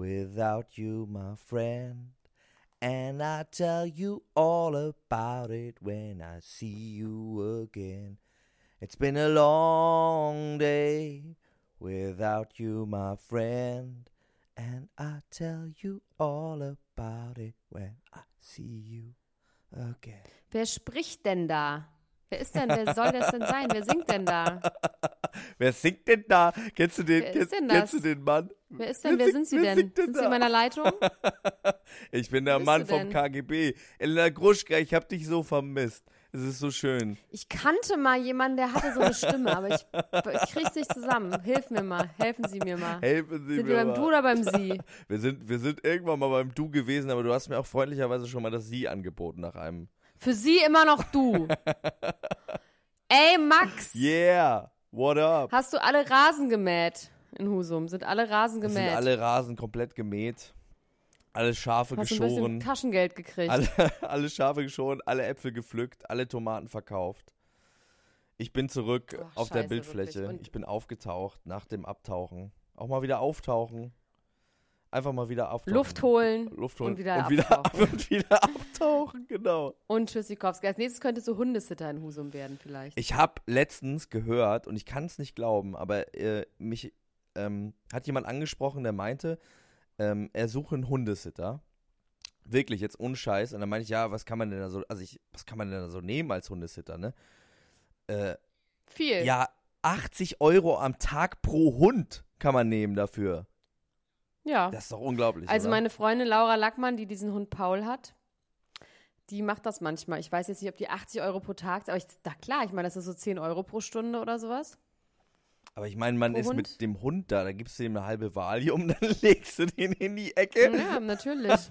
without you, my friend. And I tell you all about it when I see you again. It's been a long day without you, my friend. And I tell you all about it when I see you again. Wer spricht denn da? Wer ist denn, wer soll das denn sein? Wer singt denn da? Wer singt denn da? Kennst du den, Wer ist kennst, du den Mann? Wer ist denn, wer sind Sie wer denn? singt denn Sind Sie in meiner Leitung? Ich bin der Mann vom? KGB. Elena Gruschka, ich hab dich so vermisst. Es ist so schön. Ich kannte mal jemanden, der hatte so eine Stimme, aber ich, ich krieg's nicht zusammen. Hilf mir mal, helfen Sie mir mal. Helfen Sie Sind mir wir beim mal. Du oder beim Sie? Wir sind, wir sind irgendwann mal beim Du gewesen, aber du hast mir auch freundlicherweise schon mal das Sie angeboten nach einem. Für Sie immer noch du. Ey, Max! Yeah, what up? Hast du alle Rasen gemäht in Husum? Sind alle Rasen Es sind gemäht? alle Rasen komplett gemäht. Alle Schafe Hast du ein bisschen geschoren. Taschengeld gekriegt? Alle, alle Schafe geschoren, alle Äpfel gepflückt, alle Tomaten verkauft. Ich bin zurück Ach, auf der scheiße, Bildfläche. wirklich. Und- Ich bin aufgetaucht nach dem Abtauchen. Auch mal wieder auftauchen. Einfach mal wieder auftauchen. Luft holen Luft holen und wieder und wieder, abtauchen. und wieder abtauchen, genau. und Tschüssikowski. Als nächstes könntest du Hundesitter in Husum werden vielleicht. Ich habe letztens gehört, und ich kann es nicht glauben, aber äh, mich ähm, hat jemand angesprochen, der meinte, ähm, er suche einen Hundesitter. Wirklich, jetzt ohne Scheiß. Und dann meinte ich, ja, was kann man denn da so, also ich, was kann man denn da so nehmen als Hundesitter, ne? Äh, Viel. ja, 80 Euro am Tag pro Hund kann man nehmen dafür. Ja. Das ist doch unglaublich. Also oder? meine Freundin Laura Lackmann, die diesen Hund Paul hat, die macht das manchmal. Ich weiß jetzt nicht, ob die 80 Euro pro Tag, aber ich, da klar, ich meine, das ist so 10 Euro pro Stunde oder sowas. Aber ich meine, man pro ist Hund? mit dem Hund da, da gibst du ihm eine halbe Valium, dann legst du den in die Ecke. Ja, natürlich.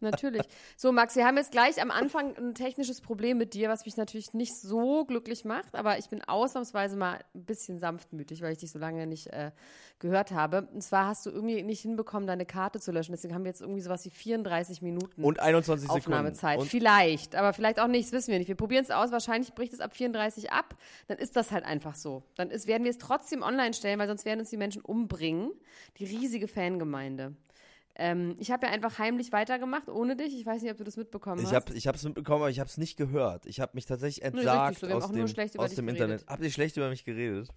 Natürlich. So, Max, wir haben jetzt gleich am Anfang ein technisches Problem mit dir, was mich natürlich nicht so glücklich macht, aber ich bin ausnahmsweise mal ein bisschen sanftmütig, weil ich dich so lange nicht äh, gehört habe. Und zwar hast du irgendwie nicht hinbekommen, deine Karte zu löschen. Deswegen haben wir jetzt irgendwie sowas wie 34 Minuten. Und 21 Sekunden. Aufnahmezeit. Und Vielleicht, aber vielleicht auch nicht, das wissen wir nicht. Wir probieren es aus, wahrscheinlich bricht es ab 34 ab. Dann ist das halt einfach so. Dann ist, werden wir es trotzdem online stellen, weil sonst werden uns die Menschen umbringen. Die riesige Fangemeinde. Ähm, ich habe ja einfach heimlich weitergemacht, ohne dich. Ich weiß nicht, ob du das mitbekommen Ich hast. habe ich hab's mitbekommen, aber ich habe es nicht gehört. Ich habe mich tatsächlich richtig entsagt. Wir haben aus auch nur dem, aus dem. Internet. Habt ihr schlecht über mich geredet?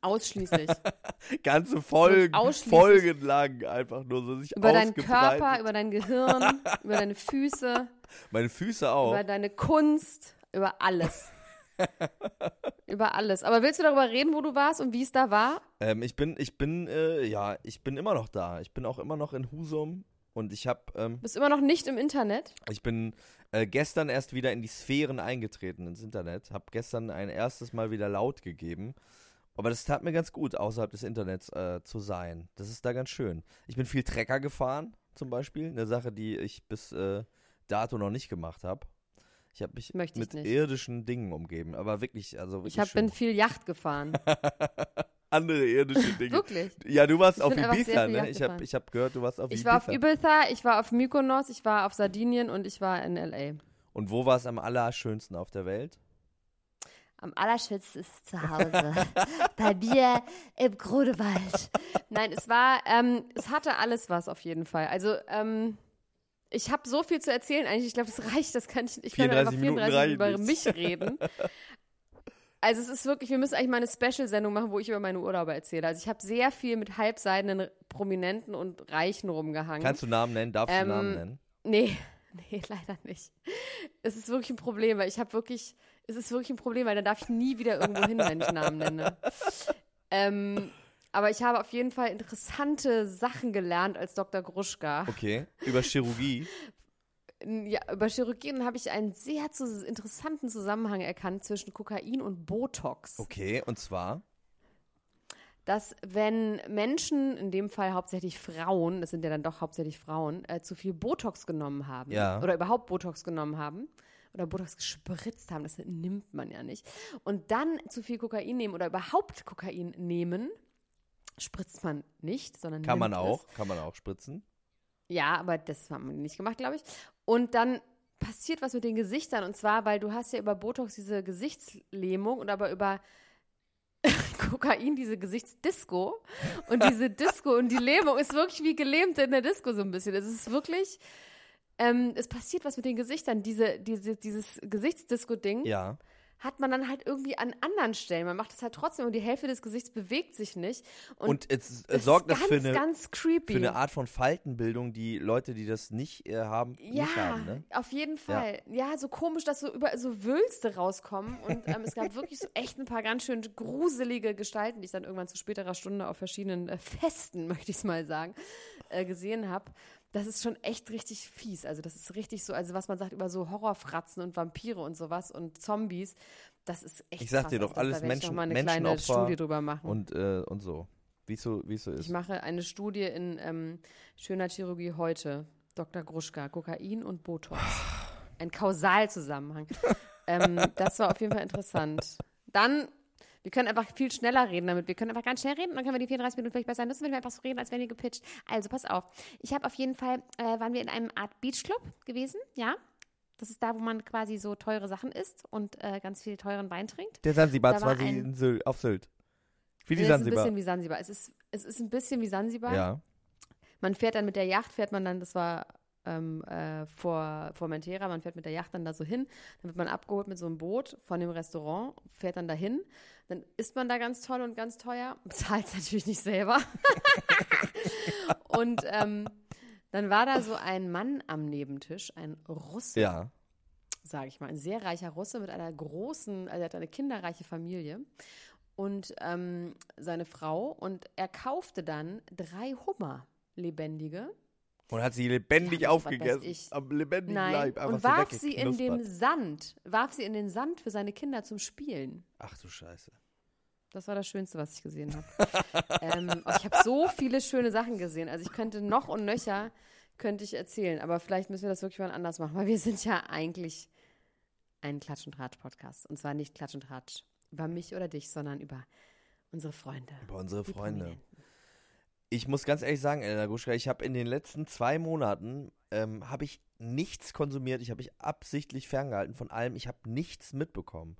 Ausschließlich. Ganze Folgen, ausschließlich- Folgen lang einfach nur so sich über deinen. Körper, über dein Gehirn, über deine Füße, Meine Füße auch. über deine Kunst, über alles. über alles. Aber willst du darüber reden, wo du warst und wie es da war? Ähm, ich bin, ich bin, äh, ja, ich bin immer noch da. Ich bin auch immer noch in Husum und ich habe, ähm, Bist immer noch nicht im Internet? ich bin äh, gestern erst wieder in die Sphären eingetreten ins Internet. Habe gestern ein erstes Mal wieder laut gegeben. Aber das tat mir ganz gut, außerhalb des Internets äh, zu sein. Das ist da ganz schön. Ich bin viel Trecker gefahren, zum Beispiel. Eine Sache, die ich bis äh, dato noch nicht gemacht habe. Ich habe mich Möchte ich mit irdischen Dingen umgeben. Aber wirklich, also wirklich Ich hab, schön. bin viel Yacht gefahren. andere irdische Dinge. Wirklich. Ja, du warst Ich auf Ibiza, ne? Ich habe ich hab gehört, du warst auf Ich Ibiza. war auf Ibiza, ich war auf Mykonos, ich war auf Sardinien und ich war in L.A. Und wo war es am allerschönsten auf der Welt? Am allerschönsten ist zu Hause. Bei mir im Grunewald. Nein, es war, ähm, es hatte alles was auf jeden Fall. Also, ähm, ich habe so viel zu erzählen eigentlich. Ich glaube, das reicht. Das kann ich. Ich kann 34 einfach Minuten 34 über reichen mich reden. Also es ist wirklich, wir müssen eigentlich mal eine Special-Sendung machen, wo ich über meine Urlaube erzähle. Also ich habe sehr viel mit halbseidenen Prominenten und Reichen rumgehangen. Kannst du Namen nennen? Darfst Ähm, du Namen nennen? Nee, nee, leider nicht. Es ist wirklich ein Problem, weil ich habe wirklich, es ist wirklich ein Problem, weil dann darf ich nie wieder irgendwo hin, wenn ich Namen nenne. Ähm, aber ich habe auf jeden Fall interessante Sachen gelernt als Dr. Gruschka. Okay. Über Chirurgie. Ja, über Chirurgien habe ich einen sehr interessanten Zusammenhang erkannt zwischen Kokain und Botox. Okay, und zwar. Dass wenn Menschen, in dem Fall hauptsächlich Frauen, das sind ja dann doch hauptsächlich Frauen, äh, zu viel Botox genommen haben Ja. oder überhaupt Botox genommen haben oder Botox gespritzt haben, das nimmt man ja nicht, und dann zu viel Kokain nehmen oder überhaupt Kokain nehmen, spritzt man nicht, sondern Kann man auch. Es. Kann man auch spritzen. Ja, aber das haben wir nicht gemacht, glaube ich. Und dann passiert was mit den Gesichtern. Und zwar, weil du hast ja über Botox diese Gesichtslähmung und aber über Kokain diese Gesichtsdisco. Und diese Disco und die Lähmung ist wirklich wie gelähmt in der Disco so ein bisschen. Es ist wirklich, ähm, es passiert was mit den Gesichtern. Diese, diese, dieses Gesichtsdisco-Ding Ja. Hat man dann halt irgendwie an anderen Stellen. Man macht es halt trotzdem und die Hälfte des Gesichts bewegt sich nicht. Und, Und es, es sorgt ist das ganz, für eine, ganz creepy. für eine Art von Faltenbildung, die Leute, die das nicht äh, haben, Ja, nicht haben. Ne? auf jeden Fall. Ja. so komisch, dass so überall so Wülste rauskommen. Und ähm, es gab wirklich so echt ein paar ganz schön gruselige Gestalten, die ich dann irgendwann zu späterer Stunde auf verschiedenen äh, Festen, möchte ich es mal sagen, äh, gesehen habe. Das ist schon echt richtig fies. Also das ist richtig so, also was man sagt über so Horrorfratzen und Vampire und sowas und Zombies, das ist echt Ich sag krass. dir doch, Also alles ich Menschen, noch mal eine kleine Studie drüber machen. und, äh, und so. Wie so, wie so Ich ist. mache eine Studie in ähm, Schöner Chirurgie heute. Dr. Gruschka, Kokain und Botox. Ein Kausalzusammenhang. ähm, das war auf jeden Fall interessant. Dann, wir können einfach viel schneller reden damit. Wir können einfach ganz schnell reden und dann können wir die 34 Minuten vielleicht besser nutzen, wenn wir einfach so reden, als wären wir gepitcht. Also, pass auf. Ich habe auf jeden Fall, äh, waren wir in einem Art Beachclub gewesen, ja. Das ist da, wo man quasi so teure Sachen isst und äh, ganz viel teuren Wein trinkt. Der Sansibar quasi ein- in Sylt, auf Sylt. Wie die es ist ein Sansibar. bisschen wie Sansibar. Es ist, es ist ein bisschen wie Sansibar. Ja. Man fährt dann mit der Yacht, fährt man dann, das war ähm, äh, vor Formentera, man fährt mit der Yacht dann da so hin, dann wird man abgeholt mit so einem Boot von dem Restaurant, fährt dann dahin, dann isst man da ganz toll und ganz teuer, bezahlt es natürlich nicht selber. und ähm, dann war da so ein Mann am Nebentisch, ein Russe, Ja. sage ich mal, ein sehr reicher Russe mit einer großen, also er hat eine kinderreiche Familie und ähm, seine Frau und er kaufte dann drei Hummer, lebendige. Und hat sie lebendig Ja, aufgegessen. Am lebendigen Nein, Leib. Einfach und so warf sie in weggeknuspert. Sand, warf sie in den Sand für seine Kinder zum Spielen. Ach du Scheiße. Das war das Schönste, was ich gesehen habe. ähm, ich habe so viele schöne Sachen gesehen. Also ich könnte noch und nöcher könnte ich erzählen, aber vielleicht müssen wir das wirklich mal anders machen, weil wir sind ja eigentlich ein Klatsch und Tratsch Podcast und zwar nicht Klatsch und Tratsch über mich oder dich, sondern über unsere Freunde. Über unsere Freunde. Ich muss ganz ehrlich sagen, Elena Guschka, ich habe in den letzten zwei Monaten ähm, habe ich nichts konsumiert. Ich habe mich absichtlich ferngehalten von allem. Ich habe nichts mitbekommen.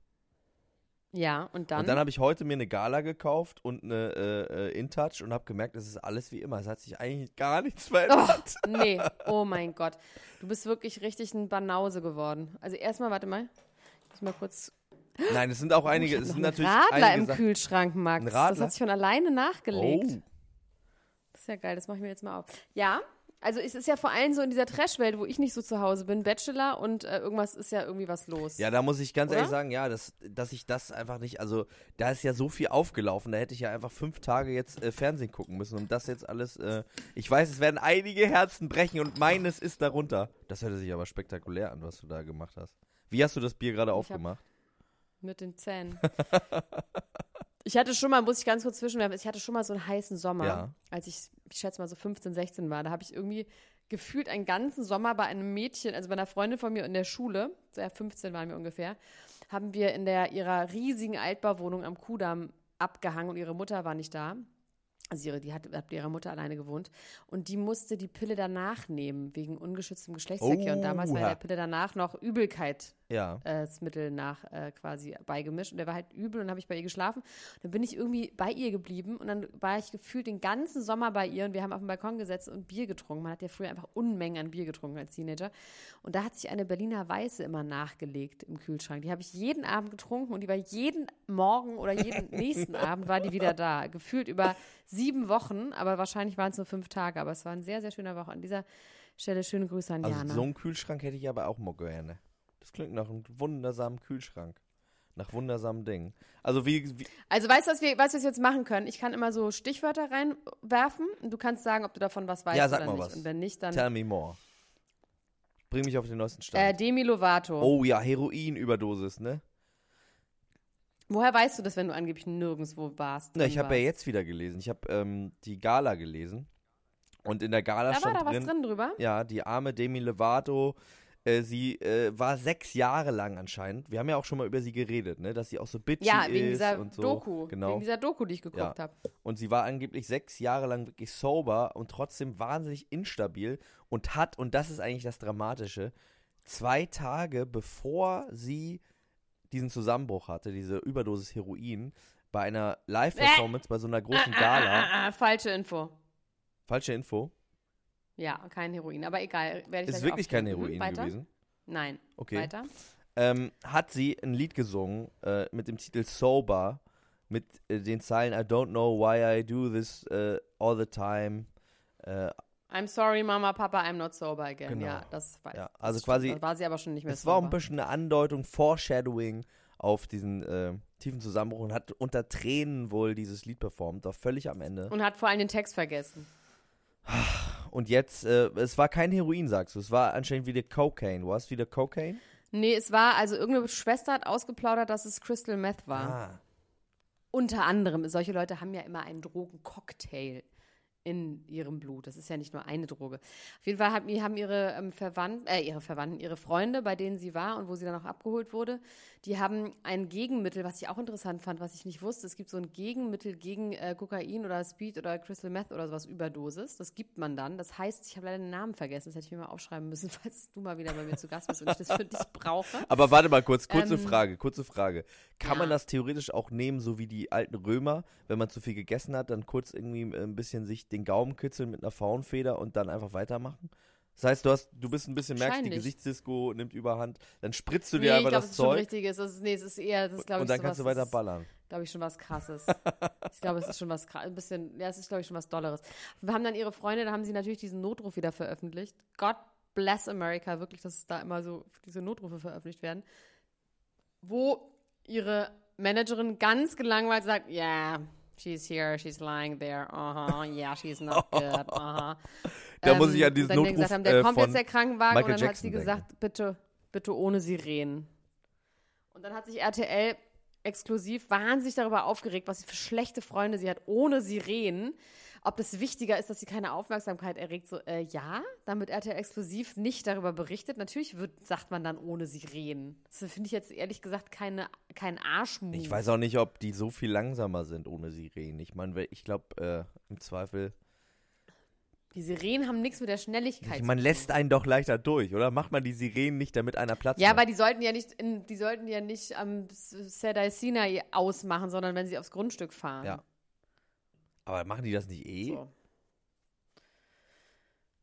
Ja, und dann, Und dann habe ich heute mir eine Gala gekauft und eine äh, äh, InTouch und habe gemerkt, es ist alles wie immer. Es hat sich eigentlich gar nichts verändert. Oh, nee, oh mein Gott. Du bist wirklich richtig ein Banause geworden. Also erstmal, warte mal. Ich muss mal kurz. Nein, es sind auch einige, ich es sind natürlich Radler einige im Kühlschrank, Max. Das hat sich von alleine nachgelegt. Oh. Ist ja geil, das mache ich mir jetzt mal auf. Ja, also es ist ja vor allem so in dieser Trash-Welt, wo ich nicht so zu Hause bin, Bachelor und äh, irgendwas ist ja irgendwie was los. Ja, da muss ich ganz Oder? ehrlich sagen, ja, dass, dass ich das einfach nicht, also da ist ja so viel aufgelaufen, da hätte ich ja einfach fünf Tage jetzt äh, Fernsehen gucken müssen und das jetzt alles, äh, ich weiß, es werden einige Herzen brechen und meines ist darunter. Das hört sich aber spektakulär an, was du da gemacht hast. Wie hast du das Bier gerade aufgemacht? Mit den Zähnen. ich hatte schon mal, muss ich ganz kurz zwischenwerfen, ich hatte schon mal so einen heißen Sommer, Ja. als ich, ich schätze mal so 15, 16 war. Da habe ich irgendwie gefühlt einen ganzen Sommer bei einem Mädchen, also bei einer Freundin von mir in der Schule, so ja, 15 waren wir ungefähr, haben wir in der ihrer riesigen Altbauwohnung am Kudamm abgehangen und ihre Mutter war nicht da. Also ihre, die hat, hat bei ihrer Mutter alleine gewohnt. Und die musste die Pille danach nehmen, wegen ungeschütztem Geschlechtsverkehr. Und damals war Oha. der Pille danach noch Übelkeit Ja. äh, das Mittel nach äh, quasi beigemischt und der war halt übel und dann habe ich bei ihr geschlafen. Dann bin ich irgendwie bei ihr geblieben und dann war ich gefühlt den ganzen Sommer bei ihr und wir haben auf dem Balkon gesetzt und Bier getrunken. Man hat ja früher einfach Unmengen an Bier getrunken als Teenager. Und da hat sich eine Berliner Weiße immer nachgelegt im Kühlschrank. Die habe ich jeden Abend getrunken und die war jeden Morgen oder jeden nächsten Abend war die wieder da. Gefühlt über sieben Wochen, aber wahrscheinlich waren es nur fünf Tage. Aber es war ein sehr, sehr schöner Woche. An dieser Stelle schöne Grüße an Also Jana. so einen Kühlschrank hätte ich aber auch mal gerne. Das klingt nach einem wundersamen Kühlschrank. Nach wundersamen Dingen. Also wie, wie Also weißt du, was wir, weißt, was wir jetzt machen können? Ich kann immer so Stichwörter reinwerfen und du kannst sagen, ob du davon was weißt Ja, sag oder mal nicht. was. Und wenn nicht, dann tell me more. Bring mich auf den neuesten äh, Stand. Demi Lovato. oh ja, Heroinüberdosis, ne? Woher weißt du das, wenn du angeblich nirgendwo warst? Na, ich habe ja jetzt wieder gelesen. Ich habe ähm, die Gala gelesen. Und in der Gala Da war stand da was drin, drin drüber? ja, die arme Demi Lovato, äh, sie äh, war sechs Jahre lang anscheinend. Wir haben ja auch schon mal über sie geredet, ne? Dass sie auch so bitchy Ja, ist wegen dieser und so. Doku. Genau. Wegen dieser Doku, die ich geguckt Ja. habe. Und sie war angeblich sechs Jahre lang wirklich sober und trotzdem wahnsinnig instabil und hat, und das ist eigentlich das Dramatische, zwei Tage bevor sie diesen Zusammenbruch hatte, diese Überdosis Heroin, bei einer Live-Performance bei so einer großen Gala, Ah, ah, falsche Info. falsche Info, Ja, kein Heroin. Aber egal. Werde ich ist wirklich kein Heroin Weiter? gewesen, Nein. Okay. Weiter? ähm, hat sie ein Lied gesungen äh, mit dem Titel Sober, mit äh, den Zeilen I don't know why I do this äh, all the time. Äh, I'm sorry, Mama, Papa, I'm not sober again. Genau. Ja, das weiß Ja, das also stimmt. quasi- war sie aber schon nicht mehr Es war ein sober. bisschen eine Andeutung, Foreshadowing auf diesen äh, tiefen Zusammenbruch und hat unter Tränen wohl dieses Lied performt, war völlig am Ende. Und hat vor allem den Text vergessen. Und jetzt, äh, es war kein Heroin, sagst du, es war anscheinend wieder Cocaine. War es wieder Cocaine? Nee, es war, also irgendeine Schwester hat ausgeplaudert, dass es Crystal Meth war. Ah. Unter anderem, solche Leute haben ja immer einen Drogencocktail in ihrem Blut. Das ist ja nicht nur eine Droge. Auf jeden Fall haben, haben ihre ähm, Verwandten, äh, ihre Verwandten, ihre Freunde, bei denen sie war und wo sie dann auch abgeholt wurde, die haben ein Gegenmittel, was ich auch interessant fand, was ich nicht wusste. Es gibt so ein Gegenmittel gegen äh, Kokain oder Speed oder Crystal Meth oder sowas, Überdosis. Das gibt man dann. Das heißt, ich habe leider den Namen vergessen. Das hätte ich mir mal aufschreiben müssen, falls du mal wieder bei mir zu Gast bist und ich das für dich brauche. Aber warte mal kurz, kurze Ähm, Frage, kurze Frage. Kann man ja. das theoretisch auch nehmen, so wie die alten Römer, wenn man zu viel gegessen hat, dann kurz irgendwie äh, ein bisschen sich den Gaumen kitzeln mit einer Faunfeder und dann einfach weitermachen? Das heißt, du hast, du bist ein bisschen, merkst, die. Gesichtsdisco nimmt überhand, dann spritzt du Nee, dir ich einfach glaube, das ist schon Zeug richtiges. Das ist, nee, es ist eher, das ist, glaube ich, und dann so kannst du was- weiter ballern. glaube ich, schon was krasses. ich glaube, es ist schon was krasses. Ein bisschen, ja, es ist, glaube ich, schon was Dolleres. Wir haben dann ihre Freunde, da haben sie natürlich diesen Notruf wieder veröffentlicht. God bless America, wirklich, dass da immer so diese Notrufe veröffentlicht werden. Wo ihre Managerin ganz gelangweilt sagt, yeah, she's here, she's lying there, uh-huh, yeah, she's not good, uh-huh. Da muss ich an und diesen Notruf gesagt haben, der äh, kommt von jetzt der Krankenwagen Michael und dann hat Jackson sie gesagt, bitte, bitte ohne Sirenen. Und dann hat sich RTL exklusiv wahnsinnig darüber aufgeregt, was sie für schlechte Freunde sie hat, ohne Sirenen. Ob das wichtiger ist, dass sie keine Aufmerksamkeit erregt. So, äh, ja, damit RTL exklusiv nicht darüber berichtet. Natürlich wird, sagt man dann ohne Sirenen. Das finde ich jetzt ehrlich gesagt keine, kein Arschmove. Ich weiß auch nicht, ob die so viel langsamer sind ohne Sirenen. Ich meine, ich glaube, äh, im Zweifel. Die Sirenen haben nichts mit der Schnelligkeit Man lässt einen doch leichter durch, oder? Macht man die Sirenen nicht, damit einer Platz Ja, macht? aber die sollten ja nicht, in, die sollten ja nicht am Sedai Sinai ausmachen, sondern wenn sie aufs Grundstück fahren. Ja. Aber machen die das nicht eh? So.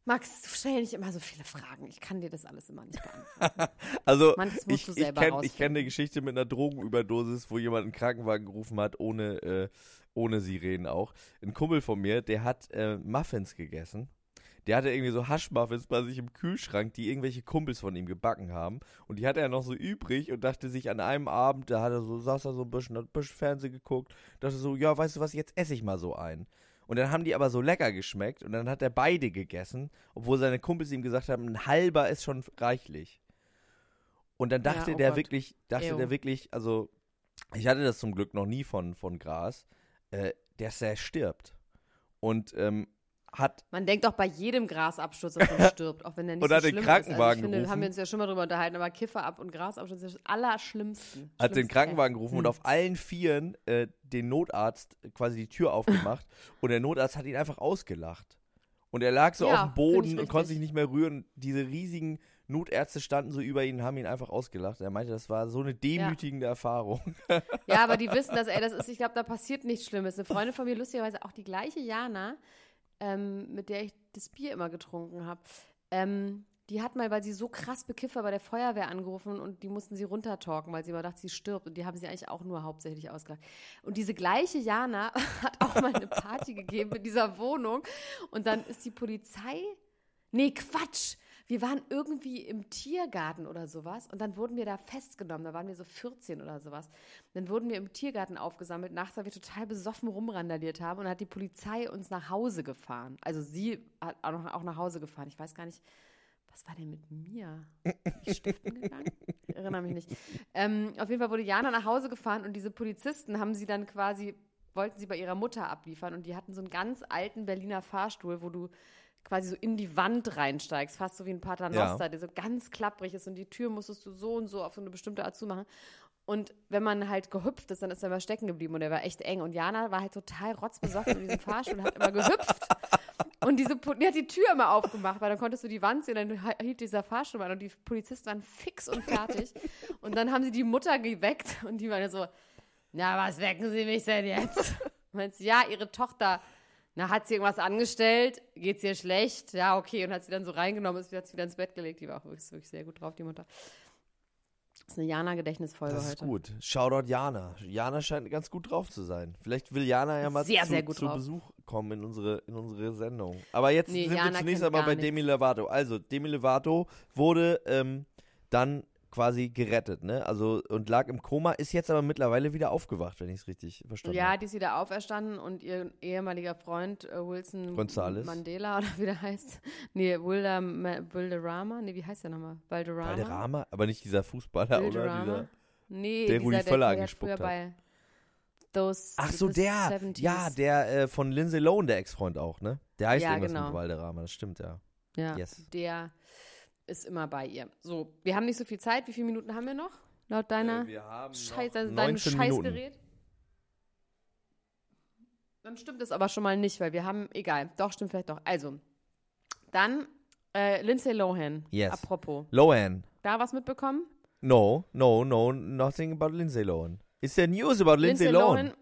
Max, du stell nicht immer so viele Fragen. Ich kann dir das alles immer nicht beantworten. Also, ich, ich kenne kenn eine Geschichte mit einer Drogenüberdosis, wo jemand einen Krankenwagen gerufen hat, ohne, äh, ohne Sirenen auch. Ein Kumpel von mir, der hat äh, Muffins gegessen. Der hatte irgendwie so Haschmuffins bei sich im Kühlschrank, die irgendwelche Kumpels von ihm gebacken haben. Und die hatte er noch so übrig und dachte sich an einem Abend, da hat er so, saß er so ein bisschen, hat ein bisschen Fernsehen geguckt, dachte so, ja, weißt du was, jetzt esse ich mal so einen. Und dann haben die aber so lecker geschmeckt und dann hat er beide gegessen, obwohl seine Kumpels ihm gesagt haben, ein halber ist schon reichlich. Und dann dachte Ja, oh der Gott. wirklich, dachte Ew. der wirklich, also ich hatte das zum Glück noch nie von, von Gras, äh, dass er stirbt. Und ähm, hat, Man denkt doch bei jedem Grasabsturz, dass man stirbt, auch wenn der nicht Und so hat den schlimm Krankenwagen ist. Also ich finde, gerufen. haben wir uns ja schon mal drüber unterhalten, aber Kifferab und Grasabsturz ist das Allerschlimmsten. hat den Krankenwagen gerufen und Hm. auf allen Vieren äh, den Notarzt quasi die Tür aufgemacht und der Notarzt hat ihn einfach ausgelacht. Und er lag so Ja, auf dem Boden und konnte sich nicht mehr rühren. Diese riesigen Notärzte standen so über ihn und haben ihn einfach ausgelacht. Er meinte, das war so eine demütigende Erfahrung. Ja, aber die wissen das, ey, das ist, ich glaube, da passiert nichts Schlimmes. Eine Freundin von mir, lustigerweise auch die gleiche Jana, ähm, mit der ich das Bier immer getrunken habe, ähm, die hat mal, weil sie so krass bekifft war, bei der Feuerwehr angerufen und die mussten sie runtertalken, weil sie immer dachte, sie stirbt. Und die haben sie eigentlich auch nur hauptsächlich ausgelacht. Und diese gleiche Jana hat auch mal eine Party gegeben in dieser Wohnung. Und dann ist die Polizei. Nee, Quatsch! Wir waren irgendwie im Tiergarten oder sowas und dann wurden wir da festgenommen. Da waren wir so 14 oder sowas. Dann wurden wir im Tiergarten aufgesammelt, nachts, weil wir total besoffen rumrandaliert haben und dann hat die Polizei uns nach Hause gefahren. Also sie hat auch, nach Hause gefahren. Ich weiß gar nicht, was war denn mit mir? Ich stiften gegangen? Ich erinnere mich nicht. Ähm, auf jeden Fall wurde Jana nach Hause gefahren und diese Polizisten haben sie dann quasi, wollten sie bei ihrer Mutter abliefern und die hatten so einen ganz alten Berliner Fahrstuhl, wo du quasi so in die Wand reinsteigst, fast so wie ein Paternoster, Ja. der so ganz klapprig ist und die Tür musstest du so und so auf so eine bestimmte Art zumachen. Und wenn man halt gehüpft ist, dann ist er immer stecken geblieben und der war echt eng. Und Jana war halt total rotzbesoffen in diesem Fahrstuhl und hat immer gehüpft. Und diese, die hat die Tür immer aufgemacht, weil dann konntest du die Wand sehen, dann hielt dieser Fahrstuhl an und die Polizisten waren fix und fertig. Und dann haben sie die Mutter geweckt und die war so, na, was wecken Sie mich denn jetzt? Meinst ja, ihre Tochter, na, hat sie irgendwas angestellt? Geht's ihr schlecht? Ja, okay. Und hat sie dann so reingenommen, ist, hat sie wieder ins Bett gelegt. Die war auch wirklich, wirklich sehr gut drauf, die Mutter. Das ist eine Jana-Gedächtnisfolge Das ist heute. gut. Shoutout Jana. Jana scheint ganz gut drauf zu sein. Vielleicht will Jana ja mal Sehr, zu, sehr gut zu. Besuch kommen in unsere, in unsere Sendung. Aber jetzt Nee, sind Jana wir zunächst einmal bei nichts. Demi Lovato. Also, Demi Lovato wurde ähm, dann quasi gerettet, ne? Also, und lag im Koma, ist jetzt aber mittlerweile wieder aufgewacht, wenn ich es richtig verstanden Ja, habe. die ist wieder auferstanden und ihr ehemaliger Freund äh, Wilson Gonzales. Mandela oder wie der heißt. Nee, Wilder, Ma- Wilderama. Nee, wie heißt der nochmal? Valderrama? Valderrama? Aber nicht dieser Fußballer, oder? Dieser, Nee, Der, dieser, Völler angespuckt früher hat. bei Those Ach so, der. 70s. Ja, der äh, von Lindsay Lohan, der Ex-Freund auch, ne? Der heißt Ja, irgendwas genau. mit Valderrama, das stimmt, ja. Ja, Yes. der ist immer bei ihr. So, wir haben nicht so viel Zeit. Wie viele Minuten haben wir noch? Laut deiner Äh, wir haben Scheiß, also deinem 19 Minuten. Scheißgerät? Dann stimmt es aber schon mal nicht, weil wir haben, egal, doch, stimmt vielleicht doch. Also, dann äh, Lindsay Lohan. Yes. Apropos. Lohan. Da was mitbekommen? No, no, no, nothing about Lindsay Lohan. Is there news about Lindsay, Lohan?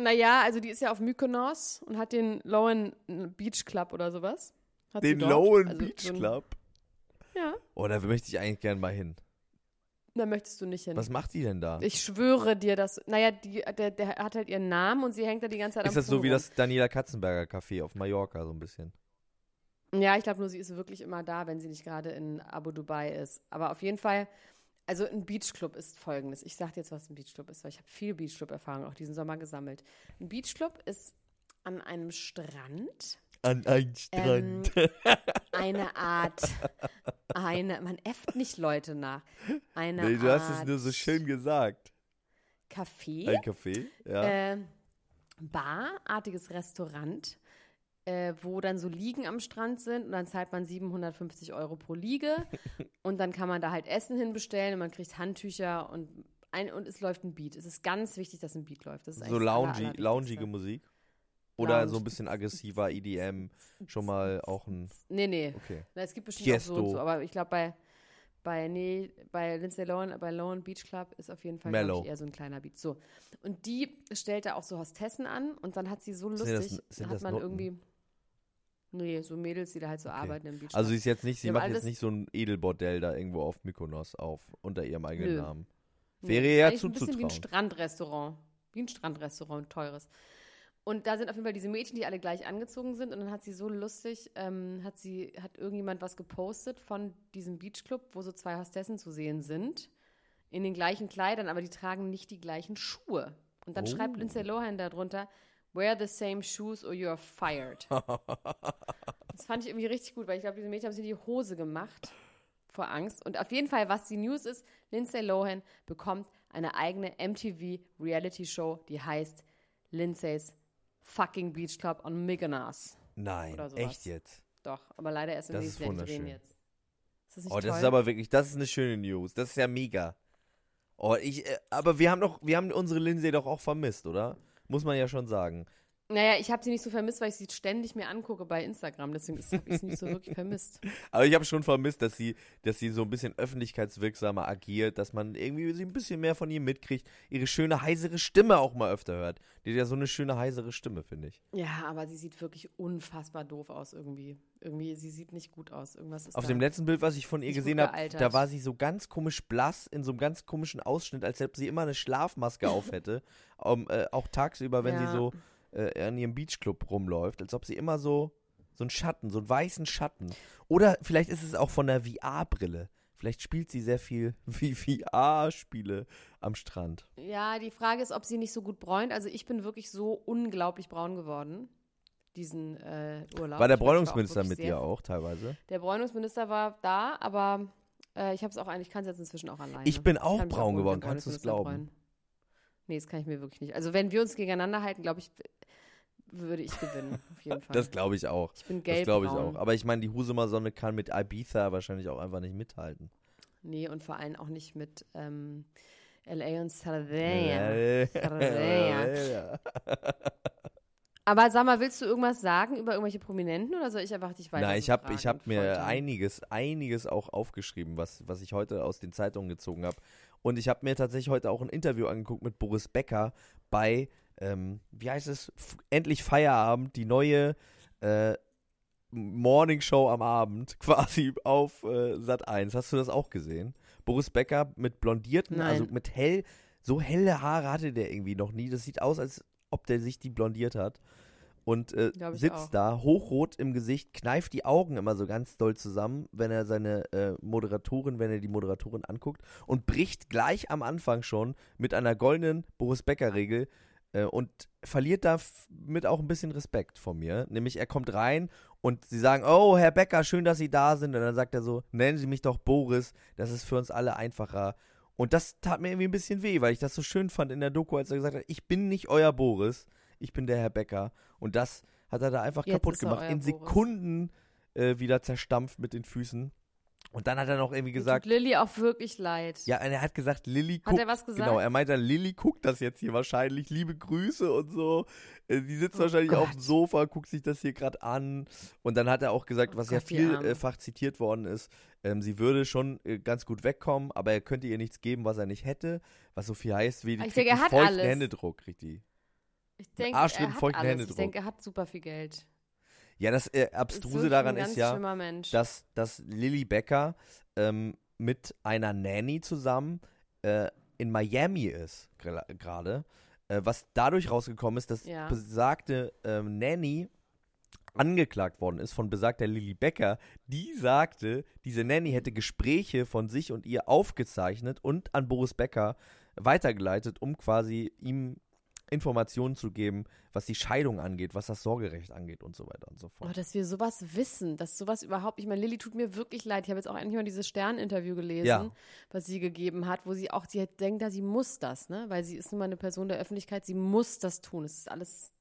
Naja, also die ist ja auf Mykonos und hat den Lohan Beach Club oder sowas. Hat sie Den dort. Lohan Also Beach so ein- Club? Ja, Oh, da möchte ich eigentlich gern mal hin. da möchtest du nicht hin. Was macht die denn da? Ich schwöre dir, dass, naja, die, der, der hat halt ihren Namen und sie hängt da die ganze Zeit Ist am das so wie rum. das Daniela Katzenberger Café auf Mallorca, so ein bisschen? Ja, ich glaube nur, sie ist wirklich immer da, wenn sie nicht gerade in Abu Dubai ist. Aber auf jeden Fall, also ein Beachclub ist folgendes. Ich sag dir jetzt, was ein Beachclub ist, weil ich habe viel Beachclub-Erfahrung auch diesen Sommer gesammelt. Ein Beachclub ist an einem Strand An ein Strand. Ähm, eine Art, eine, man äfft nicht Leute nach. Eine nee, du Art hast es nur so schön gesagt. Café, Ein Café, ja. äh, Bar-artiges Restaurant, äh, wo dann so Liegen am Strand sind und dann zahlt man 750 Euro pro Liege und dann kann man da halt Essen hinbestellen und man kriegt Handtücher und ein, und es läuft ein Beat. Es ist ganz wichtig, dass ein Beat läuft. So loungy, loungige Musik. Oder Lounge. so ein bisschen aggressiver EDM. Schon mal auch ein. Nee, nee. Okay. Na, es gibt bestimmt auch so und Tiesto. so, aber ich glaube bei bei nee, bei Lindsay Lohan, bei Lohan Beach Club ist auf jeden Fall ich, eher so ein kleiner Beat. So. Und die stellt da auch so Hostessen an und dann hat sie so Sind das- lustig, sind hat man Noten? irgendwie Nee, so Mädels, die da halt so arbeiten im Beach Club. Also sie ist jetzt nicht, sie macht jetzt nicht so ein Edelbordell da irgendwo auf Mykonos auf, unter ihrem eigenen Nö. Namen. Nee, Wäre ja eigentlich ein bisschen wie ein zuzutrauen. Strandrestaurant. Wie ein Strandrestaurant, ein teures. Und da sind auf jeden Fall diese Mädchen, die alle gleich angezogen sind. Und dann hat sie so lustig, ähm, hat sie, hat irgendjemand was gepostet von diesem Beachclub, wo so zwei Hostessen zu sehen sind. In den gleichen Kleidern, aber die tragen nicht die gleichen Schuhe. Und dann Oh. schreibt Lindsay Lohan darunter, wear the same shoes or you're fired. das fand ich irgendwie richtig gut, weil ich glaube, diese Mädchen haben sich die Hose gemacht vor Angst. Und auf jeden Fall, was die News ist, Lindsay Lohan bekommt eine eigene MTV Reality Show, die heißt Lindsay's Fucking Beach Club on Mykonos. Nein, echt jetzt. Doch, aber leider erst im Das nächsten ist Jahr. Drehen jetzt. Ist das nicht Oh, toll? das ist aber wirklich, das ist eine schöne News. Das ist ja mega. Oh, ich, äh, aber wir haben doch, wir haben unsere Lindsay doch auch vermisst, oder? Muss man ja schon sagen. Naja, ich habe sie nicht so vermisst, weil ich sie ständig mir angucke bei Instagram. Deswegen habe ich sie nicht so wirklich vermisst. Aber ich habe schon vermisst, dass sie, dass sie so ein bisschen öffentlichkeitswirksamer agiert, dass man irgendwie sie ein bisschen mehr von ihr mitkriegt, ihre schöne heisere Stimme auch mal öfter hört. Die hat ja so eine schöne heisere Stimme, finde ich. Ja, aber sie sieht wirklich unfassbar doof aus irgendwie. Irgendwie, sie sieht nicht gut aus. Irgendwas ist Auf da. dem letzten Bild, was ich von ihr gesehen habe, da war sie so ganz komisch blass in so einem ganz komischen Ausschnitt, als ob sie immer eine Schlafmaske auf hätte. Um, äh, auch tagsüber, wenn Ja. sie so äh, an ihrem Beachclub rumläuft, als ob sie immer so so einen Schatten, so einen weißen Schatten. Oder vielleicht ist es auch von der VR-Brille. Vielleicht spielt sie sehr viel wie VR-Spiele am Strand. Ja, die Frage ist, ob sie nicht so gut bräunt. Also ich bin wirklich so unglaublich braun geworden, diesen äh, Urlaub. War der Ich war Bräunungsminister mit dir auch teilweise? Der Bräunungsminister war da, aber äh, ich habe es auch eigentlich, ich kann es jetzt inzwischen auch alleine. Ich bin auch mich braun geworden, den kannst du's Bräunungsminister glauben? bräunen. Nee, das kann ich mir wirklich nicht. Also wenn wir uns gegeneinander halten, glaube ich, würde ich gewinnen, auf jeden Fall. Das glaube ich auch. ich bin Das gelb glaube ich auch. Aber ich meine, die Husumer Sonne kann mit Ibiza wahrscheinlich auch einfach nicht mithalten. Nee, und vor allem auch nicht mit ähm, L.A. und Sardinia. Äh, Sardinia. Aber sag mal, willst du irgendwas sagen über irgendwelche Prominenten oder soll ich einfach dich weiter Nein, ich habe ich hab mir einiges, einiges auch aufgeschrieben, was, was ich heute aus den Zeitungen gezogen habe. Und ich habe mir tatsächlich heute auch ein Interview angeguckt mit Boris Becker bei, ähm, wie heißt es, F Endlich Feierabend, die neue äh, Morning Show am Abend, quasi auf äh, Sat 1. Hast du das auch gesehen? Boris Becker mit blondierten, Nein. also mit hell, so helle Haare hatte der irgendwie noch nie. Das sieht aus, als ob der sich die blondiert hat. Und äh, sitzt da, hochrot im Gesicht, kneift die Augen immer so ganz doll zusammen, wenn er seine äh, Moderatorin, wenn er die Moderatorin anguckt und bricht gleich am Anfang schon mit einer goldenen Boris Becker-Regel äh, und verliert damit auch ein bisschen Respekt von mir. Nämlich er kommt rein und sie sagen, oh, Herr Becker, schön, dass Sie da sind. Und dann sagt er so, nennen Sie mich doch Boris, das ist für uns alle einfacher. Und das tat mir irgendwie ein bisschen weh, weil ich das so schön fand in der Doku, als er gesagt hat, ich bin nicht euer Boris, ich bin der Herr Becker. Und das hat er da einfach Jetzt kaputt gemacht, in. Sekunden äh, wieder zerstampft mit den Füßen. Und dann hat er noch irgendwie gesagt, tut Lilly auch wirklich leid. ja, und er hat gesagt, Lilly Hat guckt. er was gesagt? Genau, er meinte, Lilly guckt das jetzt hier wahrscheinlich. Liebe Grüße und so. Äh, Die sitzt Oh wahrscheinlich auf dem Gott. Sofa, guckt sich das hier gerade an. Und dann hat er auch gesagt, Oh was ja Gott, Arme. vielfach zitiert worden ist, ähm, sie würde schon äh, ganz gut wegkommen, aber er könnte ihr nichts geben, was er nicht hätte. Was so viel heißt wie, die Ich denke, hat. Händedruck, die. Ich denke, er hat feuchten alles. Ich Händedruck. denke, er hat super viel Geld. Ja, das äh, Ist Abstruse wirklich daran ein ganz ist ja, dass, dass Lilly Becker ähm, mit einer Nanny zusammen äh, in Miami ist, gerade. Äh, was dadurch rausgekommen ist, dass Ja. besagte ähm, Nanny angeklagt worden ist von besagter Lilly Becker, die sagte, diese Nanny hätte Gespräche von sich und ihr aufgezeichnet und an Boris Becker weitergeleitet, um quasi ihm Informationen zu geben, was die Scheidung angeht, was das Sorgerecht angeht und so weiter und so fort. Oh, dass wir sowas wissen, dass sowas überhaupt, ich meine, Lilly tut mir wirklich leid. Ich habe jetzt auch eigentlich mal dieses Stern-Interview gelesen, Ja. was sie gegeben hat, wo sie auch, sie hat- denkt, da sie muss das, ne? Weil sie ist nun mal eine Person der Öffentlichkeit, sie muss das tun. Es ist alles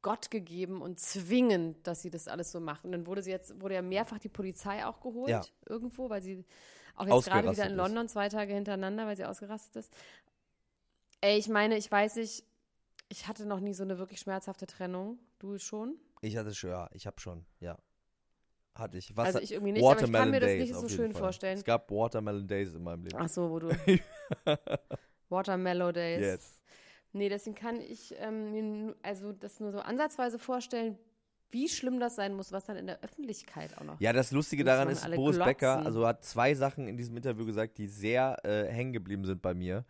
Gott gegeben und zwingend, dass sie das alles so macht. Und dann wurde sie jetzt, wurde ja mehrfach die Polizei auch geholt, Ja. irgendwo, weil sie auch jetzt gerade wieder in ist. London zwei Tage hintereinander, weil sie ausgerastet ist. Ey, ich meine, ich weiß nicht, ich hatte noch nie so eine wirklich schmerzhafte Trennung. Du schon? Ich hatte schon, ja, ich habe schon, ja. Hatte ich. Was Also ich irgendwie nicht, aber ich kann mir das Days nicht so schön Fall. vorstellen. Es gab Watermelon Days in meinem Leben. Ach so, wo du. Watermellow Days. Yes. Nee, deswegen kann ich ähm, mir also das nur so ansatzweise vorstellen, wie schlimm das sein muss, was dann in der Öffentlichkeit auch noch. Ja, das Lustige daran ist, Boris Becker, glotzen. also hat zwei Sachen in diesem Interview gesagt, die sehr äh, hängen geblieben sind bei mir.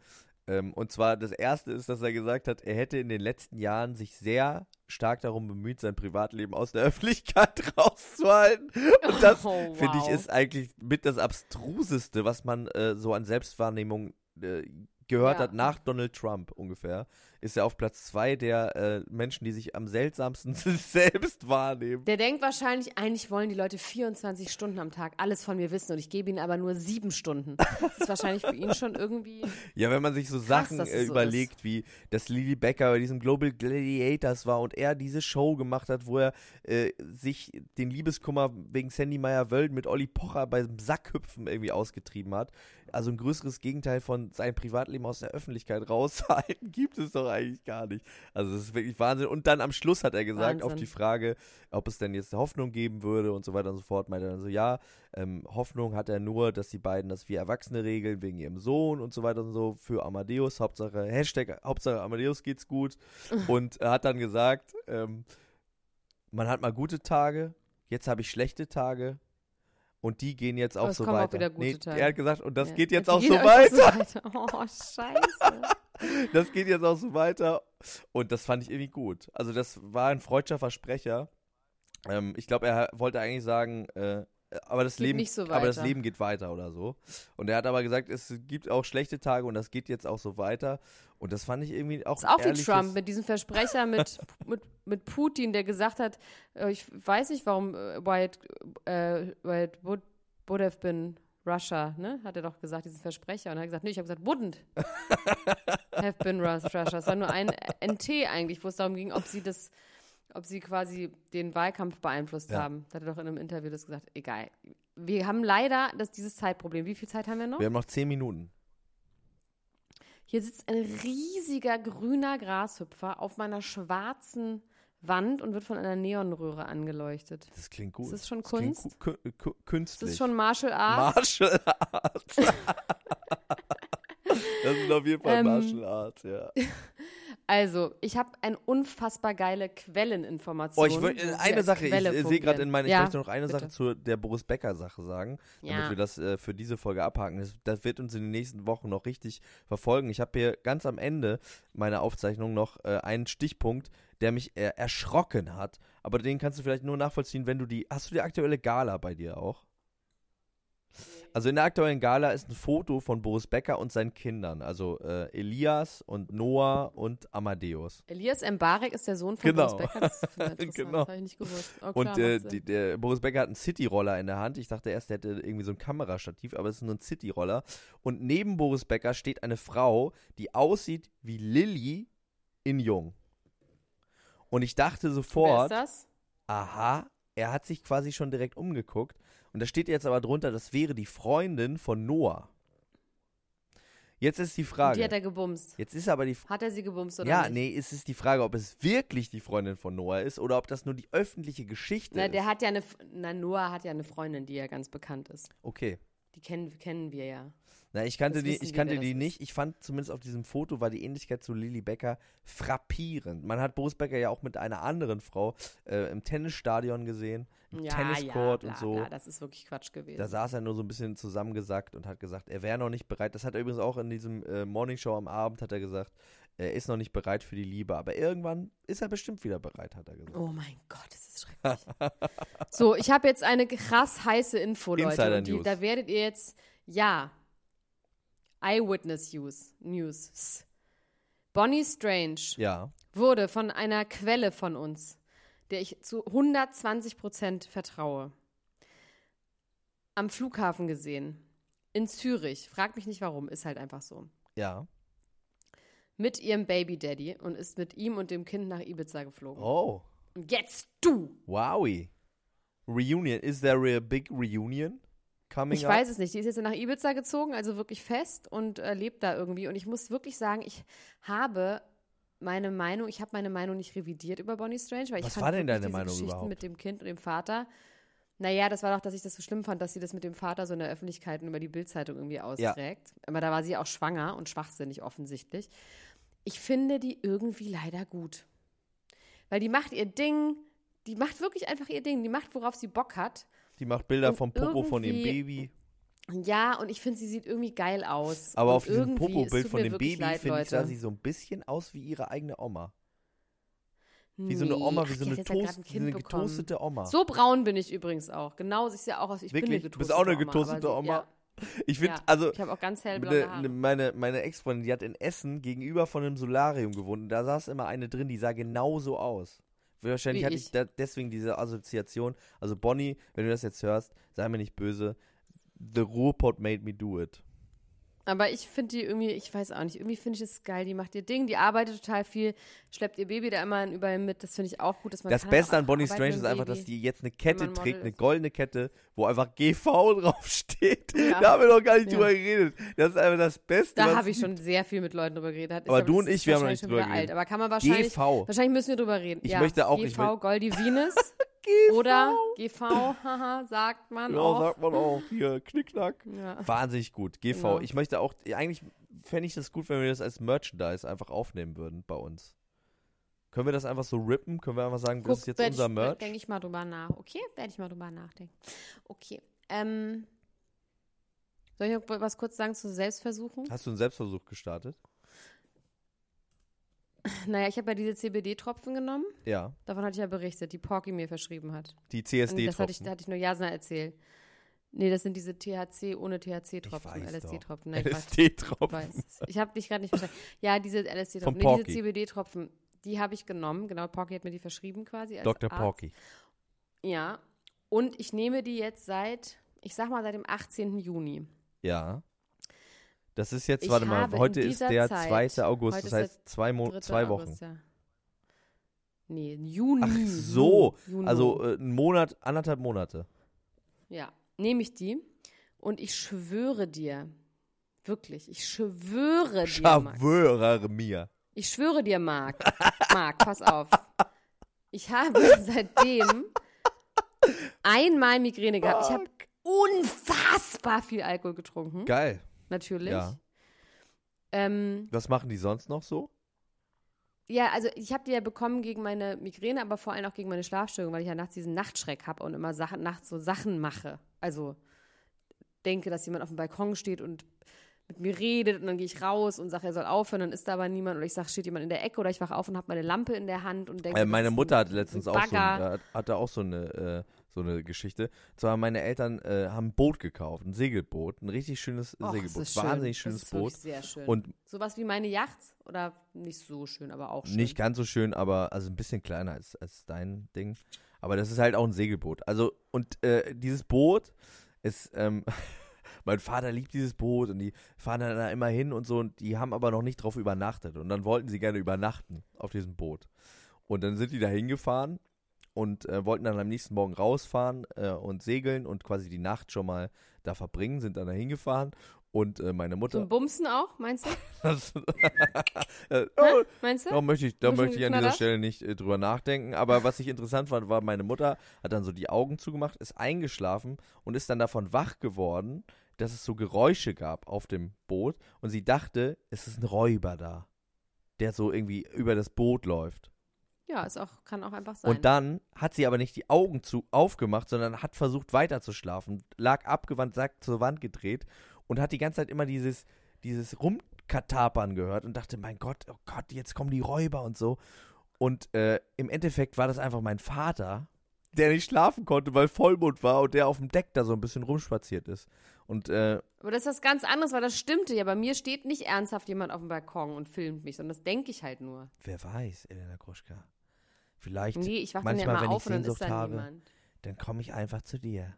Ähm, und zwar das erste ist, dass er gesagt hat, er hätte in den letzten Jahren sich sehr stark darum bemüht, sein Privatleben aus der Öffentlichkeit rauszuhalten. Und das, Oh, finde ich, wow. ist eigentlich mit das Abstruseste, was man äh, so an Selbstwahrnehmung äh, gehört Ja. hat nach Donald Trump ungefähr. Ist er auf Platz zwei der äh, Menschen, die sich am seltsamsten selbst wahrnehmen. Der denkt wahrscheinlich, eigentlich wollen die Leute 24 Stunden am Tag alles von mir wissen und ich gebe ihnen aber nur sieben Stunden. Das ist wahrscheinlich für ihn schon irgendwie. Ja, wenn man sich so Sachen dass es äh, so überlegt, wie dass Lily Becker bei diesem Global Gladiators war und er diese Show gemacht hat, wo er äh, sich den Liebeskummer wegen Sandy Meyer-Wölden mit Olli Pocher beim Sackhüpfen irgendwie ausgetrieben hat. Also ein größeres Gegenteil von seinem Privatleben aus der Öffentlichkeit raushalten, gibt es doch eigentlich gar nicht. Also das ist wirklich Wahnsinn. Und dann am Schluss hat er gesagt, auf Wahnsinn. die Frage, ob es denn jetzt Hoffnung geben würde und so weiter und so fort, meinte er dann so, ja, ähm, Hoffnung hat er nur, dass die beiden das wie Erwachsene regeln, wegen ihrem Sohn und so weiter und so, für Amadeus, Hauptsache, Hashtag, Hauptsache Amadeus geht's gut. und er hat dann gesagt, ähm, man hat mal gute Tage, jetzt habe ich schlechte Tage. Und die gehen jetzt auch so auch weiter. gute nee. Er hat gesagt, und das Ja. geht jetzt auch so weiter. weiter. Oh, scheiße. Das geht jetzt auch so weiter. Und das fand ich irgendwie gut. Also das war ein freudscher Versprecher. Ähm, ich glaube, er wollte eigentlich sagen, äh, aber das Geht Leben, so aber das. Leben geht weiter oder so. Und er hat aber gesagt, es gibt auch schlechte Tage und das geht jetzt auch so weiter. Und das fand ich irgendwie auch. Das ist auch wie Trump mit diesem Versprecher mit, mit, mit Putin, der gesagt hat, äh, ich weiß nicht, warum äh, it, äh, why it would, would have been Russia, ne? Hat er doch gesagt, diesen Versprecher. Und er hat gesagt, nee, ich habe gesagt, wouldn't have been Rus- Russia. Es war nur ein NT eigentlich, wo es darum ging, ob sie das, ob sie quasi den Wahlkampf beeinflusst Ja. haben. Da hat er doch in einem Interview das gesagt. Egal. Wir haben leider das, dieses Zeitproblem. Wie viel Zeit haben wir noch? Wir haben noch zehn Minuten. Hier sitzt ein riesiger grüner Grashüpfer auf meiner schwarzen Wand und wird von einer Neonröhre angeleuchtet. Das klingt gut. Ist das schon klingt Kunst? ku- ku- ku- Ist künstlich. das schon Martial Arts? Martial Arts. das sind auf jeden Fall Ähm, Martial Arts, ja. Also, ich habe eine unfassbar geile Quelleninformation. Oh, ich wir eine Sache, ich Quelle äh, sehe gerade in meine, ich ja, möchte noch eine bitte. Sache zu der Boris Becker Sache sagen, damit Ja. wir das äh, für diese Folge abhaken. Das, das wird uns in den nächsten Wochen noch richtig verfolgen. Ich habe hier ganz am Ende meiner Aufzeichnung noch äh, einen Stichpunkt, der mich äh, erschrocken hat, aber den kannst du vielleicht nur nachvollziehen, wenn du die, hast du die aktuelle Gala bei dir auch? Also in der aktuellen Gala ist ein Foto von Boris Becker und seinen Kindern, also äh, Elias und Noah und Amadeus. Elias Mbarek ist der Sohn von Genau. Boris Becker. Das, Genau. das habe ich nicht gewusst. Oh, klar, Und äh, die, der Boris Becker hat einen City-Roller in der Hand. Ich dachte erst, der hätte irgendwie so ein Kamerastativ, aber es ist nur ein City-Roller. Und neben Boris Becker steht eine Frau, die aussieht wie Lilly in Jung. Und ich dachte Wer sofort, ist das? aha, er hat sich quasi schon direkt umgeguckt. Und da steht jetzt aber drunter, das wäre die Freundin von Noah. Jetzt ist die Und die Frage. hat er gebumst. Jetzt ist aber die Hat er sie gebumst oder ja, nicht? nee, es ist die Frage, ob es wirklich die Freundin von Noah ist oder ob das nur die öffentliche Geschichte Na, ist. der hat ja eine, na, Noah hat ja eine Freundin, die ja ganz bekannt ist. okay. Die kennen, kennen wir ja. Na, ich kannte Das die, ich wir, kannte wer die nicht. Ich fand zumindest auf diesem Foto war die Ähnlichkeit zu Lilly Becker frappierend. Man hat Boris Becker ja auch mit einer anderen Frau äh, im Tennisstadion gesehen, im Ja, Tenniscourt ja, bla, und so. Bla, das ist wirklich Quatsch gewesen. Da saß er nur so ein bisschen zusammengesackt und hat gesagt, er wäre noch nicht bereit. Das hat er übrigens auch in diesem äh, Morningshow am Abend hat er gesagt, er ist noch nicht bereit für die Liebe, aber irgendwann ist er bestimmt wieder bereit, hat er gesagt. Oh mein Gott, das ist schrecklich. so, ich habe jetzt eine krass heiße Info, Leute. Die, da werdet ihr jetzt, ja, Eyewitness News. News. Bonnie Strange Ja, wurde von einer Quelle von uns, der ich zu 120 Prozent vertraue, am Flughafen gesehen. In Zürich. Frag mich nicht warum, ist halt einfach so. ja. Mit ihrem Baby Daddy und ist mit ihm und dem Kind nach Ibiza geflogen. Oh, Und jetzt du! wowie. Reunion. Is there a big reunion coming Ich up? weiß es nicht. Die ist jetzt nach Ibiza gezogen, also wirklich fest und äh, lebt da irgendwie. Und ich muss wirklich sagen, ich habe meine Meinung, ich habe meine Meinung nicht revidiert über Bonnie Strange, weil ich Was fand war denn deine diese Meinung Geschichten überhaupt? mit dem Kind und dem Vater. Naja, das war doch, dass ich das so schlimm fand, dass sie das mit dem Vater so in der Öffentlichkeit und über die Bildzeitung irgendwie austrägt. Aber da war sie auch schwanger und schwachsinnig offensichtlich. Ich finde die irgendwie leider gut. Weil die macht ihr Ding, die macht wirklich einfach ihr Ding, die macht, worauf sie Bock hat. Die macht Bilder Und vom Popo von ihrem Baby. Ja, und ich finde, sie sieht irgendwie geil aus. Aber und auf diesem Popo-Bild von dem wirklich Baby, finde ich, sah sie so ein bisschen aus wie ihre eigene Oma. Wie so eine. Oma, wie Ach, so eine, Toast, ein eine getoastete Oma. So braun bin ich übrigens auch. Genau, ich sehe auch aus. Ich bin eine Wirklich? Du getoastete bist auch eine Oma, getoastete sie- Oma? Ja, Ich finde, ja. also, ich habe auch ganz hellblonde ne, Haare. ne, meine, meine Ex-Freundin, die hat in Essen gegenüber von einem Solarium gewohnt. Und da saß immer eine drin, die sah genauso aus. Wahrscheinlich Wie hatte ich. ich da deswegen diese Assoziation. Also Bonnie, wenn du das jetzt hörst, sei mir nicht böse. The Ruhrpott made me do it. Aber ich finde die irgendwie, ich weiß auch nicht, irgendwie finde ich es geil. Die macht ihr Ding, die arbeitet total viel, schleppt ihr Baby da immer überall mit. Das finde ich auch gut. Dass man Das Beste an Bonnie Strange ist einfach, dass die jetzt eine Kette trägt, eine goldene Kette, wo einfach GV draufsteht. Ja. Da haben wir noch gar nicht Ja. drüber geredet. Das ist einfach das Beste. Da habe ich schon sehr viel mit Leuten drüber geredet. Ist Aber du und ich, wir haben noch nicht drüber geredet. alt. Aber kann man wahrscheinlich, GV. wahrscheinlich müssen wir drüber reden. Ich ja, möchte auch- GV, ich will- Goldie Venus. Oder GV, haha, sagt man Ja, auch. sagt man auch. Hier, Knickknack. Ja. Wahnsinnig gut. GV. Genau. Ich möchte auch, eigentlich fände ich das gut, wenn wir das als Merchandise einfach aufnehmen würden bei uns. Können wir das einfach so rippen? Können wir einfach sagen, das ist jetzt werd unser ich, Merch? Denke ich mal drüber nach. Okay, werde ich mal drüber nachdenken. Okay. Ähm, soll ich noch was kurz sagen zu Selbstversuchen? Hast du einen Selbstversuch gestartet? Naja, ich habe ja diese CBD-Tropfen genommen. Ja. Davon hatte ich ja berichtet, die Porky mir verschrieben hat. Die Und das hatte ich, CSD-Tropfen. hatte ich nur Jasna erzählt. Nee, das sind diese THC ohne THC-Tropfen, Ich LSD-Tropfen. Ich LSD-Tropfen. weiß. Ich habe dich gerade nicht verstanden. Ja, diese LSD-Tropfen. Nee, diese CBD-Tropfen, die habe ich genommen. Genau, Porky hat mir die verschrieben quasi. Als Dr. Arzt. Porky. Ja. Und ich nehme die jetzt seit, ich sag mal, seit dem 18. Juni. Ja. Das ist jetzt, Ich warte mal, heute ist der Zeit- 2. August, das heißt zwei, Mo 3. zwei Wochen. August, ja. Nee, Juni. Ach so, Juni. also äh, ein Monat, anderthalb Monate. Ja, nehme ich die und ich schwöre dir, wirklich, ich schwöre dir. Schwöre mir. Ich schwöre dir, Marc. Marc, pass auf. Ich habe seitdem einmal Migräne gehabt. Ich habe unfassbar viel Alkohol getrunken, Geil. Natürlich. Ja. Ähm, Was machen die sonst noch so? ja, also ich habe die ja bekommen gegen meine Migräne, aber vor allem auch gegen meine Schlafstörung, weil ich ja nachts diesen Nachtschreck habe und immer Sachen, nachts so Sachen mache. Also denke, dass jemand auf dem Balkon steht und mit mir redet und dann gehe ich raus und sage, er soll aufhören, dann ist da aber niemand oder ich sage, steht jemand in der Ecke oder ich wache auf und habe meine Lampe in der Hand und denke, Äh, meine Mutter hatte letztens auch so, äh, hatte auch so eine, äh, so eine Geschichte. Und zwar meine Eltern äh, haben ein Boot gekauft, ein Segelboot, ein richtig schönes Och, Segelboot, das ist schön. wahnsinnig Das schönes ist wirklich Boot. Sehr schön. Und Sowas wie meine Yacht oder nicht so schön, aber auch schön. Nicht ganz so schön, aber also ein bisschen kleiner als, als dein Ding. Aber das ist halt auch ein Segelboot. Also, und äh, dieses Boot ist, ähm, mein Vater liebt dieses Boot und die fahren dann da immer hin und so und die haben aber noch nicht drauf übernachtet. Und dann wollten sie gerne übernachten auf diesem Boot. Und dann sind die da hingefahren und äh, wollten dann am nächsten Morgen rausfahren äh, und segeln und quasi die Nacht schon mal da verbringen, sind dann da hingefahren und äh, meine Mutter. Zum Bumsen auch, meinst du? Das, äh, oh, Meinst du? da möchte ich, da möchte ich an dieser? Stelle nicht äh, drüber nachdenken. Aber was ich interessant fand, war, meine Mutter hat dann so die Augen zugemacht, ist eingeschlafen und ist dann davon wach geworden, dass es so Geräusche gab auf dem Boot. Und sie dachte, es ist ein Räuber da, der so irgendwie über das Boot läuft. Ja, ist auch, kann auch einfach sein. Und dann hat sie aber nicht die Augen zu aufgemacht, sondern hat versucht weiter zu schlafen, lag abgewandt, sagt zur Wand gedreht und hat die ganze Zeit immer dieses, dieses Rumkatapern gehört und dachte, mein Gott, oh Gott, jetzt kommen die Räuber und so. Und äh, im Endeffekt war das einfach mein Vater, der nicht schlafen konnte, weil Vollmond war und der auf dem Deck da so ein bisschen rumspaziert ist. Und äh, aber das ist was ganz anderes, weil das stimmte ja. Bei mir steht nicht ernsthaft jemand auf dem Balkon und filmt mich, sondern das denke ich halt nur. wer weiß, Elena Gruschka, vielleicht Nee, ich dann ja manchmal, immer wenn ich auf dann ist Sehnsucht da habe, niemand. dann komme ich einfach zu dir.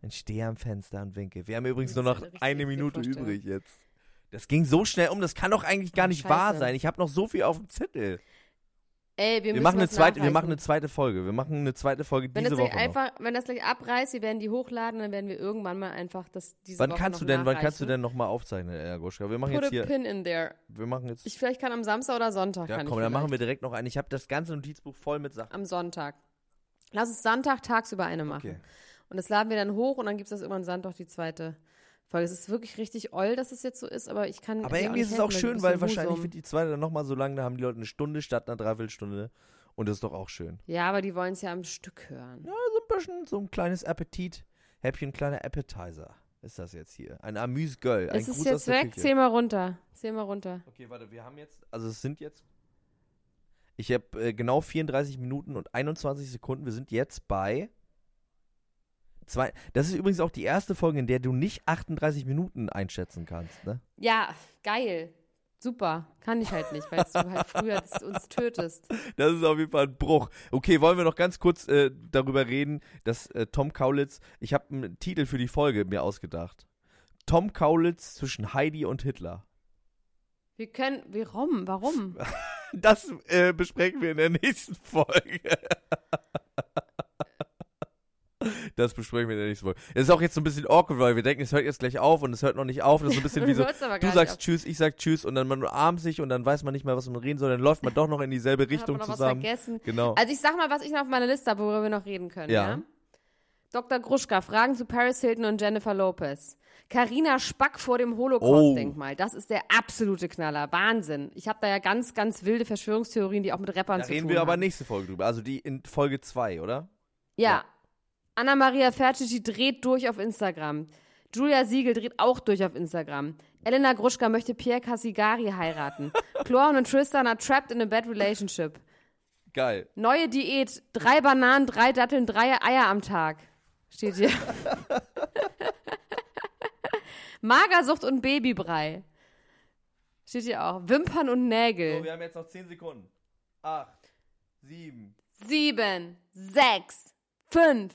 Dann stehe am Fenster und winke. Wir haben übrigens nur noch eine Minute übrig jetzt. Das ging so schnell um, das kann doch eigentlich gar nicht wahr scheiße. sein. Ich habe noch so viel auf dem Zettel. Ey, wir, Wir machen, eine zweite, wir nachreichen. machen eine zweite Folge. Wir machen eine zweite Folge wenn diese Woche einfach, wenn das gleich abreißt, wir werden die hochladen, dann werden wir irgendwann mal einfach das diese Wann Woche kannst du denn, wann kannst du denn nochmal aufzeichnen, Herr Goschka? Wir machen Put jetzt hier, pin in there. wir machen jetzt, Ich vielleicht kann am Samstag oder Sonntag ja komm, dann machen wir vielleicht. direkt noch einen. Ich habe das ganze Notizbuch voll mit Sachen. am Sonntag. Lass es Sonntag tagsüber eine machen. Okay. Und das laden wir dann hoch und dann gibt es das irgendwann Sonntag die zweite Folge. Es ist wirklich richtig oll, dass es jetzt so ist, aber ich kann. Aber irgendwie ist es auch helfen, schön, ein weil wahrscheinlich wird die zweite dann nochmal so lang, da haben die Leute eine Stunde statt einer Dreiviertelstunde. Und das ist doch auch schön. Ja, aber die wollen es ja am Stück hören. Ja, so ein bisschen, so ein kleines Appetit. Häppchen, kleiner Appetizer ist das jetzt hier. Ein Amüs-Göll. Ein es ist Gruß jetzt weg. Küche. Zähl mal runter. Zähl mal runter. Okay, warte, wir haben jetzt, also es sind jetzt, ich habe äh, genau 34 Minuten und 21 Sekunden. Wir sind jetzt bei zwei. Das ist übrigens auch die erste Folge, in der du nicht 38 Minuten einschätzen kannst, ne? Ja, geil. Super. Kann ich halt nicht, weil du halt früher uns tötest. Das ist auf jeden Fall ein Bruch. Okay, wollen wir noch ganz kurz äh, darüber reden, dass äh, Tom Kaulitz, ich habe einen Titel für die Folge mir ausgedacht. Tom Kaulitz zwischen Heidi und Hitler. Wir können, warum, warum? Das äh, besprechen wir in der nächsten Folge. Das besprechen wir in der nächsten Folge. Es ist auch jetzt so ein bisschen awkward, weil wir denken, es hört jetzt gleich auf und es hört noch nicht auf. Das ist so ein bisschen wie so, du sagst. Tschüss, ich sag Tschüss und dann man umarmt sich und dann weiß man nicht mehr, was man reden soll. Dann läuft man doch noch in dieselbe Richtung noch zusammen. Was vergessen. Genau. Also ich sag mal, was ich noch auf meiner Liste habe, worüber wir noch reden können. Ja. Ja. Dr. Gruschka, Fragen zu Paris Hilton und Jennifer Lopez. Carina Spack vor dem Oh. Holocaust-Denkmal. Das ist der absolute Knaller. Wahnsinn. Ich habe da ja ganz, ganz wilde Verschwörungstheorien, die auch mit Rappern Da zu reden tun wir aber haben. nächste Folge drüber. Also die in Folge 2, oder? Ja. Ja. Anna-Maria Fertici dreht durch auf Instagram. Julia Siegel dreht auch durch auf Instagram. Elena Gruschka möchte Pierre Cassigari heiraten. Chlorn und Tristan are trapped in a bad relationship. Geil. Neue Diät. Drei Bananen, drei Datteln, drei Eier am Tag. Steht hier. Magersucht und Babybrei. Steht hier auch. Wimpern und Nägel. So, wir haben jetzt noch 10 Sekunden. 8, 7, 7, 6, 5,